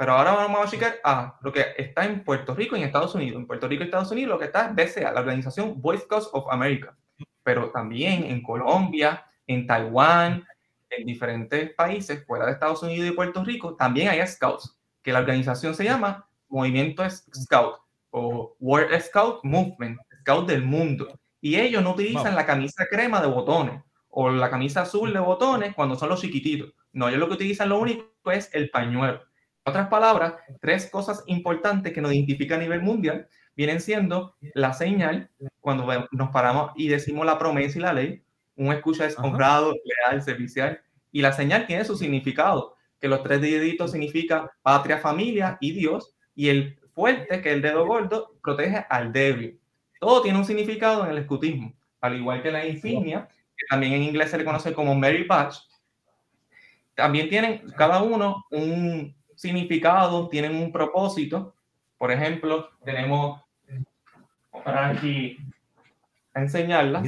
Pero ahora vamos a checar a lo que está en Puerto Rico y en Estados Unidos. En Puerto Rico y Estados Unidos lo que está es BCA, la organización Boy Scouts of America. Pero también en Colombia, en Taiwán, en diferentes países fuera de Estados Unidos y Puerto Rico también hay scouts, que la organización se llama Movimiento Scout o World Scout Movement, Scout del mundo. Y ellos no utilizan la camisa crema de botones o la camisa azul de botones cuando son los chiquititos. No, ellos lo que utilizan lo único es el pañuelo. En otras palabras, tres cosas importantes que nos identifican a nivel mundial vienen siendo la señal, cuando nos paramos y decimos la promesa y la ley, un escucha es honrado, leal, servicial. Y la señal tiene su significado, que los tres deditos significa patria, familia y Dios. Y el fuerte, que es el dedo gordo, protege al débil. Todo tiene un significado en el escutismo, al igual que la insignia, que también en inglés se le conoce como Mary Patch. También tienen cada uno un significado, tienen un propósito. Por ejemplo, tenemos para aquí enseñarlas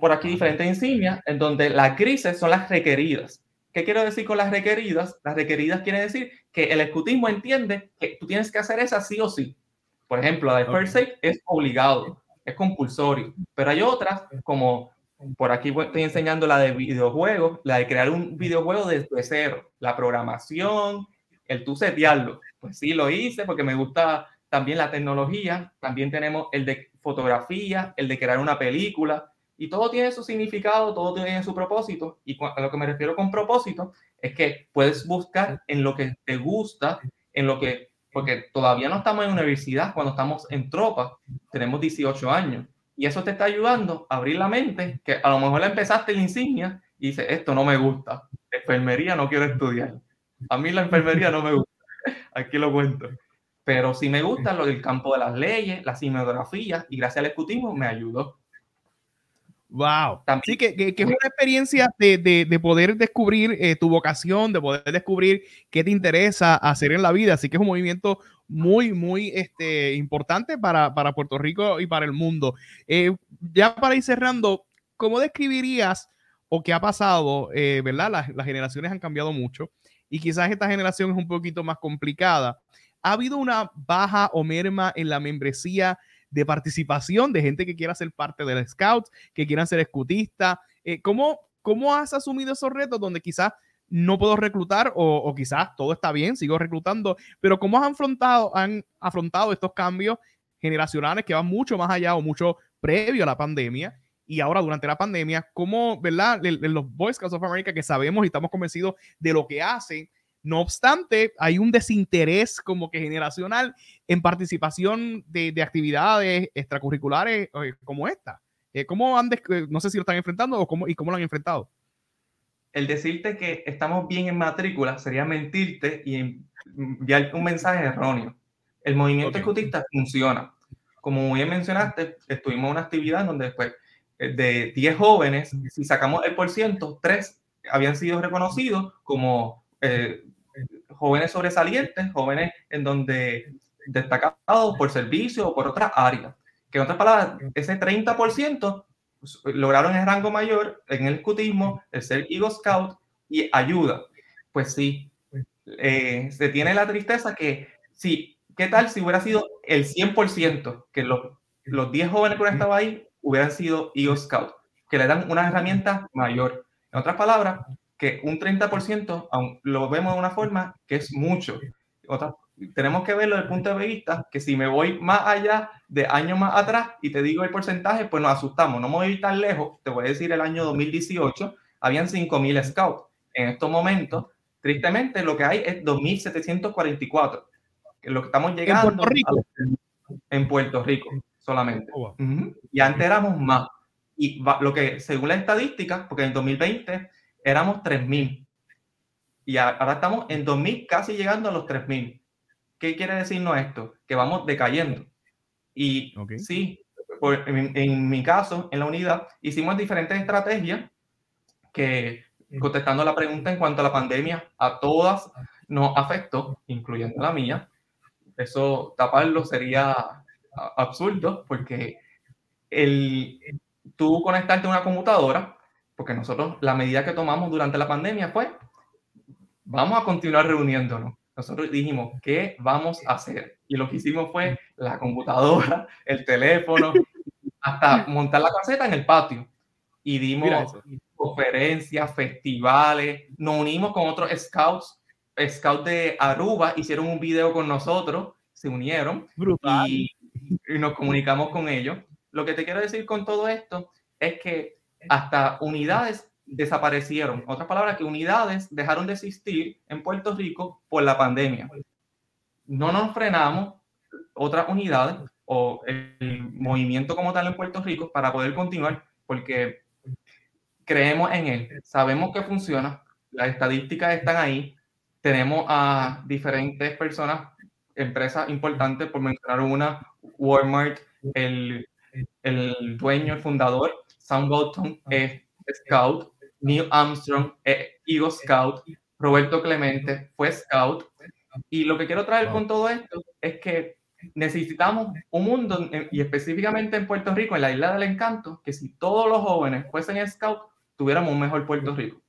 por aquí diferentes insignias en donde las grises son las requeridas. ¿Qué quiero decir con las requeridas? Las requeridas quiere decir que el escutismo entiende que tú tienes que hacer esa sí o sí. Por ejemplo, la de First Aid es obligado, es compulsorio, pero hay otras como por aquí estoy enseñando la de videojuegos, la de crear un videojuego desde cero, la programación, el tú setearlo. Pues sí, lo hice porque me gusta también la tecnología, también tenemos el de fotografía, el de crear una película, y todo tiene su significado, todo tiene su propósito. Y a lo que me refiero con propósito es que puedes buscar en lo que te gusta, en lo que, porque todavía no estamos en universidad, cuando estamos en tropa, tenemos 18 años. Y eso te está ayudando a abrir la mente, que a lo mejor empezaste la insignia y dices, esto no me gusta, enfermería no quiero estudiar. A mí la enfermería no me gusta, aquí lo cuento. Pero si me gusta lo del campo de las leyes, la cinematografía, y gracias al escutismo me ayudó. Wow. Sí, que, que, es una experiencia de, de, de poder descubrir eh, tu vocación, de poder descubrir qué te interesa hacer en la vida. Así que es un movimiento muy, muy este, importante para, para Puerto Rico y para el mundo. Eh, ya para ir cerrando, ¿cómo describirías o qué ha pasado? Eh, ¿Verdad? Las, las generaciones han cambiado mucho y quizás esta generación es un poquito más complicada. ¿Ha habido una baja o merma en la membresía de participación de gente que quiera ser parte del Scouts, que quieran ser escutistas. Eh, ¿cómo, ¿Cómo has asumido esos retos donde quizás no puedo reclutar o, quizás todo está bien, sigo reclutando, pero cómo han afrontado, han afrontado estos cambios generacionales que van mucho más allá o mucho previo a la pandemia y ahora durante la pandemia, cómo, ¿verdad? los Boy Scouts of America que sabemos y estamos convencidos de lo que hacen, no obstante, hay un desinterés como que generacional en participación de, actividades extracurriculares eh, como esta. Eh, ¿Cómo han, eh, no sé si lo están enfrentando o cómo, y cómo lo han enfrentado? El decirte que estamos bien en matrícula sería mentirte y enviar un mensaje erróneo. El movimiento escutista funciona. Como bien mencionaste, estuvimos en una actividad donde después de 10 jóvenes, si sacamos el por ciento, 3 habían sido reconocidos como jóvenes sobresalientes, jóvenes en donde destacados por servicio o por otras áreas. Que en otras palabras, ese 30% pues, lograron el rango mayor en el escutismo, el ser Eagle Scout y ayuda. Pues sí, eh, se tiene la tristeza que sí, ¿qué tal si hubiera sido el 100%, que los, los 10 jóvenes que hubieran estado ahí hubieran sido Eagle Scout, que le dan una herramienta mayor? En otras palabras, que un 30% aún lo vemos de una forma que es mucho. Otra, tenemos que verlo desde el punto de vista que si me voy más allá de años más atrás y te digo el porcentaje, pues nos asustamos. No me voy a ir tan lejos. Te voy a decir el año 2018, habían 5.000 scouts. En estos momentos, tristemente, lo que hay es 2.744. Lo que estamos llegando en Puerto Rico, en Puerto Rico solamente. Oh, y antes éramos más. Y lo que, según la estadística, porque en 2020 éramos 3.000. Y ahora estamos en 2.000, casi llegando a los 3.000. ¿Qué quiere decirnos esto? Que vamos decayendo. Y sí, en, mi caso, en la unidad, hicimos diferentes estrategias que, contestando la pregunta en cuanto a la pandemia, a todas nos afectó, incluyendo la mía. Eso taparlo sería absurdo porque el, tú conectarte a una computadora porque nosotros la medida que tomamos durante la pandemia fue, vamos a continuar reuniéndonos. Nosotros dijimos, ¿qué vamos a hacer? Y lo que hicimos fue la computadora, el teléfono, hasta montar la caseta en el patio. Y dimos conferencias, festivales, nos unimos con otros scouts, scouts de Aruba, hicieron un video con nosotros, se unieron y, y nos comunicamos con ellos. Lo que te quiero decir con todo esto es que hasta unidades desaparecieron. Otras palabras, que unidades dejaron de existir en Puerto Rico por la pandemia. No nos frenamos otras unidades o el movimiento como tal en Puerto Rico para poder continuar porque creemos en él, sabemos que funciona, las estadísticas están ahí, tenemos a diferentes personas, empresas importantes, por mencionar una, Walmart, el, el dueño, el fundador, Sam Bolton es Scout, Neil Armstrong es Eagle Scout, Roberto Clemente fue Scout. Y lo que quiero traer con todo esto es que necesitamos un mundo, y específicamente en Puerto Rico, en la Isla del Encanto, que si todos los jóvenes fuesen Scout, tuviéramos un mejor Puerto Rico.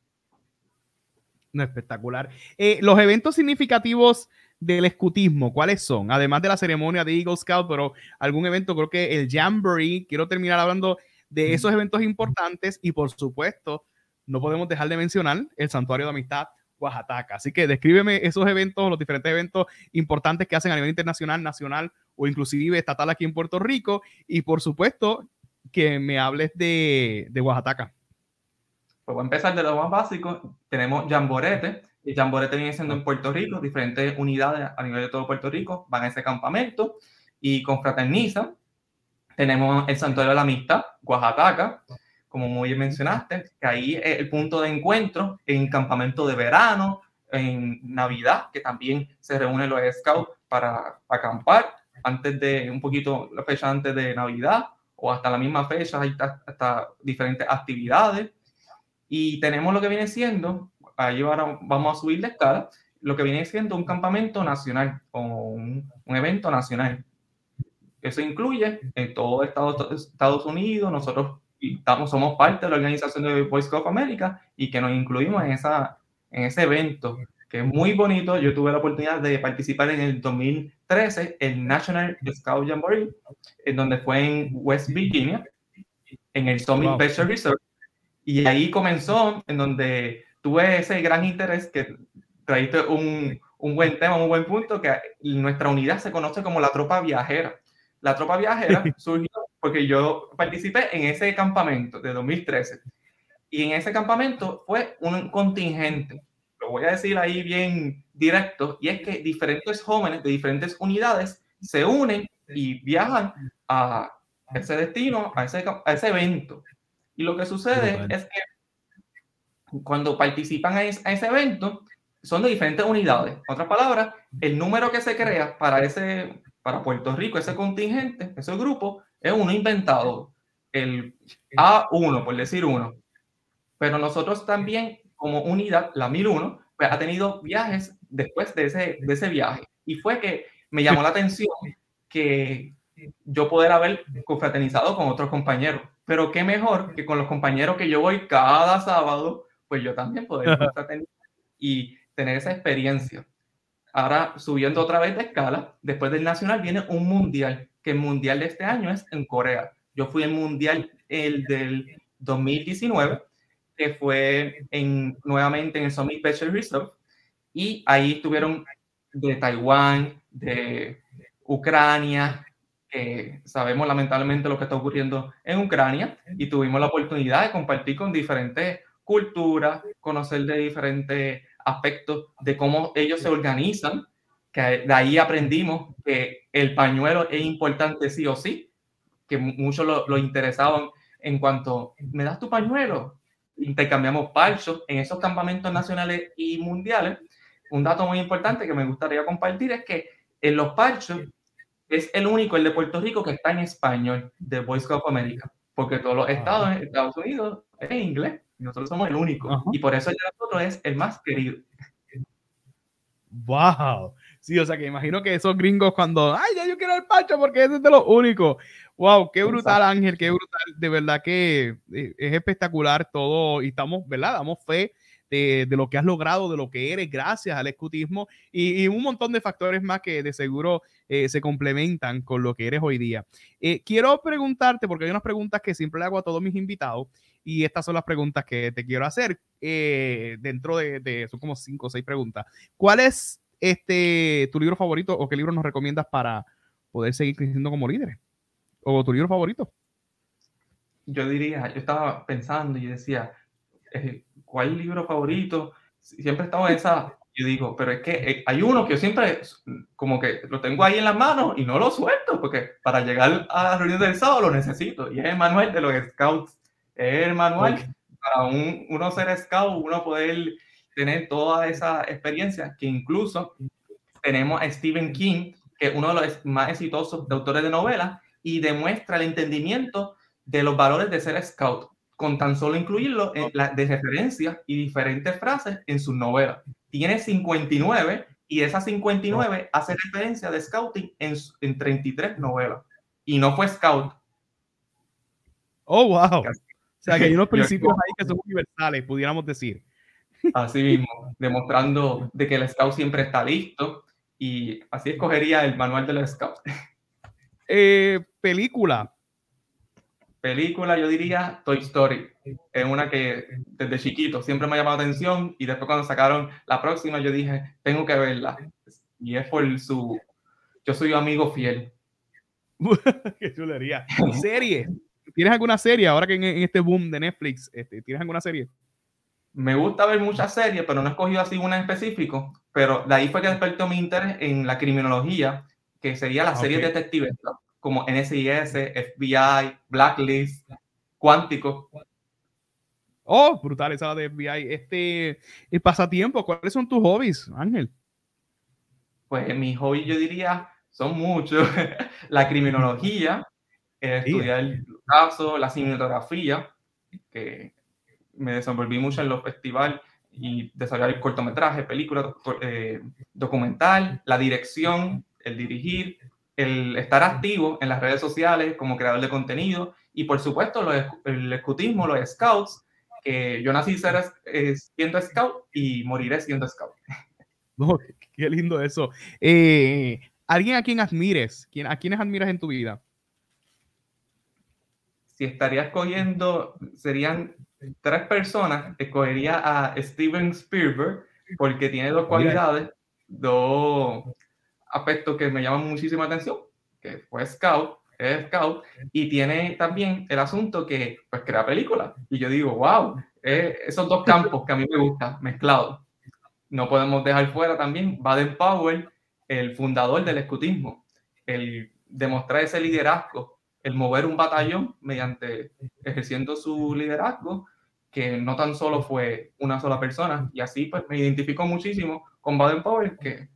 No, espectacular. Eh, los eventos significativos del escutismo, ¿cuáles son? Además de la ceremonia de Eagle Scout, pero algún evento, creo que el Jamboree, quiero terminar hablando de esos eventos importantes y por supuesto no podemos dejar de mencionar el Santuario de Amistad Oaxaca. Así que descríbeme esos eventos, los diferentes eventos importantes que hacen a nivel internacional, nacional o inclusive estatal aquí en Puerto Rico y por supuesto que me hables de, de Oaxaca. Pues voy a empezar de lo más básico. Tenemos Jamborete. Y Jamborete viene siendo en Puerto Rico, diferentes unidades a nivel de todo Puerto Rico van a ese campamento y confraternizan tenemos el Santuario de la Amistad, Oaxaca, como muy bien mencionaste, que ahí es el punto de encuentro en campamento de verano, en Navidad, que también se reúnen los scouts para acampar antes de un poquito la fecha antes de Navidad o hasta la misma fecha, hay hasta, diferentes actividades. Y tenemos lo que viene siendo, ahí ahora vamos a subir la escala, lo que viene siendo un campamento nacional o un, un evento nacional. Eso incluye en todo Estados, Estados Unidos, nosotros estamos, somos parte de la organización de Boy Scouts of America y que nos incluimos en, esa, en ese evento que es muy bonito. Yo tuve la oportunidad de participar en el 2013 el National Scout Jamboree, en donde fue en West Virginia, en el Summit wow. Reserve. Y ahí comenzó, en donde tuve ese gran interés que traíste un, un buen tema, un buen punto, que nuestra unidad se conoce como la tropa viajera. La tropa viajera surgió porque yo participé en ese campamento de 2013. Y en ese campamento fue un contingente, lo voy a decir ahí bien directo, y es que diferentes jóvenes de diferentes unidades se unen y viajan a ese destino, a ese, a ese evento. Y lo que sucede es que cuando participan a ese evento, son de diferentes unidades. En otras palabras, el número que se crea para, ese, para Puerto Rico, ese contingente, ese grupo, es uno inventado, el A1, por decir uno. Pero nosotros también, como unidad, la 1001, pues, ha tenido viajes después de ese, de ese viaje. Y fue que me llamó la atención que yo poder haber confraternizado con otros compañeros. Pero qué mejor que con los compañeros que yo voy cada sábado, pues yo también poder y tener esa experiencia. Ahora, subiendo otra vez de escala, después del nacional viene un mundial, que el mundial de este año es en Corea. Yo fui al mundial el del 2019, que fue en, nuevamente en el Summit Special Reserve, y ahí estuvieron de Taiwán, de Ucrania, que sabemos lamentablemente lo que está ocurriendo en Ucrania, y tuvimos la oportunidad de compartir con diferentes culturas, conocer de diferentes aspectos de cómo ellos se organizan, que de ahí aprendimos que el pañuelo es importante sí o sí, que muchos lo, lo interesaban en cuanto, ¿me das tu pañuelo? Intercambiamos parchos en esos campamentos nacionales y mundiales. Un dato muy importante que me gustaría compartir es que en los parchos es el único, el de Puerto Rico, que está en español, de Boy Scout of America, porque todos los estados en Estados Unidos es inglés. Nosotros somos el único. Y por eso el de nosotros es el más querido. Wow. Sí, o sea que imagino que esos gringos cuando, ay, ya yo quiero el pacho porque ese es de los únicos. Wow, qué brutal Ángel, qué brutal. De verdad que eh, es espectacular todo y estamos, ¿verdad? Damos fe de, lo que has logrado, de lo que eres gracias al escutismo y, un montón de factores más que de seguro eh, se complementan con lo que eres hoy día. Eh, quiero preguntarte, porque hay unas preguntas que siempre le hago a todos mis invitados y estas son las preguntas que te quiero hacer eh, dentro de, son como cinco o seis preguntas. ¿Cuál es este, tu libro favorito o qué libro nos recomiendas para poder seguir creciendo como líderes? ¿O tu libro favorito? Yo diría, yo estaba pensando y decía, ¿cuál libro favorito? Siempre estaba en esa, yo digo, pero es que eh, hay uno que yo siempre como que lo tengo ahí en las manos y no lo suelto porque para llegar a la reunión del sábado lo necesito y es el manual de los scouts es el manual okay. para un, uno ser scout, uno poder tener toda esa experiencia que incluso tenemos a Stephen King, que es uno de los más exitosos de autores de novelas, y demuestra el entendimiento de los valores de ser scout, con tan solo incluirlo en la, de referencia y diferentes frases en sus novelas. Tiene 59 y esas 59 hace referencia de scouting en, en 33 novelas. Y no fue scout. Oh, wow. Casi o sea, que hay unos principios ahí que son universales, pudiéramos decir. Así mismo, demostrando de que el scout siempre está listo y así escogería el manual del scout. Eh, película. Película, yo diría Toy Story. Es una que desde chiquito siempre me ha llamado la atención y después cuando sacaron la próxima yo dije, tengo que verla. Y es por su... Yo soy amigo fiel. Qué chulería. Serie. ¿Tienes alguna serie ahora que en, en este boom de Netflix? Este, ¿Tienes alguna serie? Me gusta ver muchas series, pero no he escogido así una en específico. Pero de ahí fue que despertó mi interés en la criminología, que sería la serie okay. detectives, ¿no? Como NCIS, FBI, Blacklist, Cuántico. Oh, brutal esa de FBI. Este, el pasatiempo, ¿cuáles son tus hobbies, Ángel? Pues mis hobbies yo diría son muchos. la criminología, eh, estudiar el caso, la cinematografía, que me desenvolví mucho en los festivales y desarrollar cortometraje, película, eh, documental, la dirección, el dirigir, el estar activo en las redes sociales como creador de contenido y por supuesto el escutismo, los scouts, que yo nací ser, eh, siendo scout y moriré siendo scout. Qué lindo eso. Eh, ¿Alguien a quien admires? ¿A quiénes admiras en tu vida? Si estaría escogiendo, serían tres personas. Escogería a Steven Spielberg porque tiene dos cualidades, dos aspectos que me llaman muchísima atención, que fue Scout, es Scout, y tiene también el asunto que pues, crea películas. Y yo digo, wow, esos dos campos que a mí me gustan, mezclados. No podemos dejar fuera también Baden Powell, el fundador del escutismo, el demostrar ese liderazgo, el mover un batallón mediante ejerciendo su liderazgo, que no tan solo fue una sola persona, y así pues me identifico muchísimo con Baden Powell, que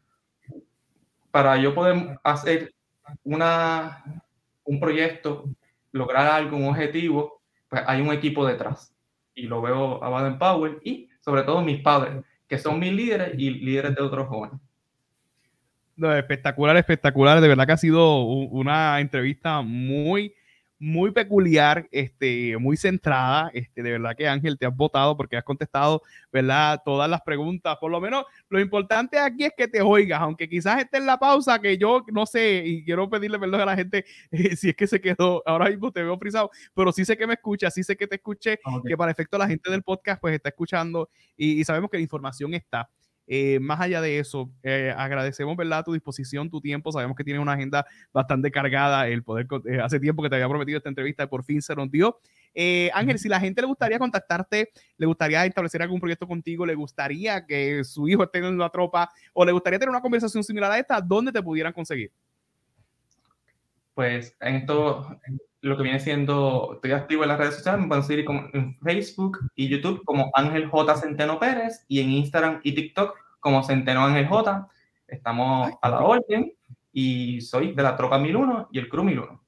para yo poder hacer una, un proyecto, lograr algo, un objetivo, pues hay un equipo detrás. Y lo veo a Baden Powell y sobre todo mis padres, que son mis líderes y líderes de otros jóvenes. No, espectacular, espectacular. De verdad que ha sido una entrevista muy, muy peculiar, este, muy centrada. Este, de verdad que Ángel te has votado porque has contestado, ¿verdad? Todas las preguntas. Por lo menos lo importante aquí es que te oigas, aunque quizás esté en la pausa, que yo no sé, y quiero pedirle perdón a la gente eh, si es que se quedó, ahora mismo te veo frisado, pero sí sé que me escucha, sí sé que te escuché, que para efecto la gente del podcast pues está escuchando y sabemos que la información está. Eh, más allá de eso, eh, agradecemos ¿verdad? tu disposición, tu tiempo. Sabemos que tienes una agenda bastante cargada. El poder, eh, hace tiempo que te había prometido esta entrevista y por fin se nos dio. Ángel, si la gente le gustaría contactarte, le gustaría establecer algún proyecto contigo, le gustaría que su hijo esté en la tropa o le gustaría tener una conversación similar a esta, ¿dónde te pudieran conseguir? Pues en esto, lo que viene siendo, estoy activo en las redes sociales, me pueden seguir en Facebook y YouTube como Ángel J. Centeno Pérez y en Instagram y TikTok como Centeno Ángel J. Estamos a la orden y soy de la Tropa 1001 y el Crew 1001.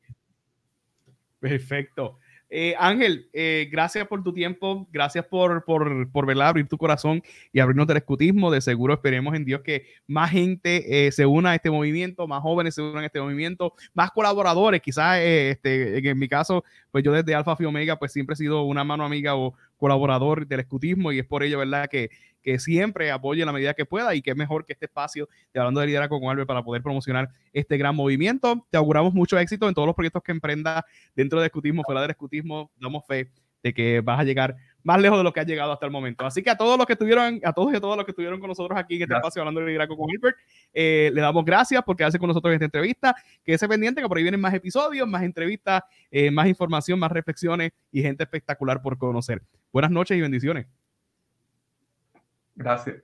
Perfecto. Eh, Ángel, eh, gracias por tu tiempo, gracias por, por, por abrir tu corazón y abrirnos del escutismo. De seguro esperemos en Dios que más gente eh, se una a este movimiento, más jóvenes se unan a este movimiento, más colaboradores. Quizás este, en, mi caso, pues yo desde Alfa Phi Omega, pues siempre he sido una mano amiga o colaborador del escutismo y es por ello, ¿verdad? Que, que siempre apoye la medida que pueda y que es mejor que este espacio de hablando de liderazgo con Albert para poder promocionar este gran movimiento. Te auguramos mucho éxito en todos los proyectos que emprenda dentro del escutismo, fuera del escutismo. Damos fe de que vas a llegar más lejos de lo que has llegado hasta el momento. Así que a todos los que estuvieron, a todos y a todos los que estuvieron con nosotros aquí en este espacio hablando de liderazgo con Albert, eh, le damos gracias por quedarse con nosotros en esta entrevista. Que ese pendiente que por ahí vienen más episodios, más entrevistas, eh, más información, más reflexiones y gente espectacular por conocer. Buenas noches y bendiciones. Gracias.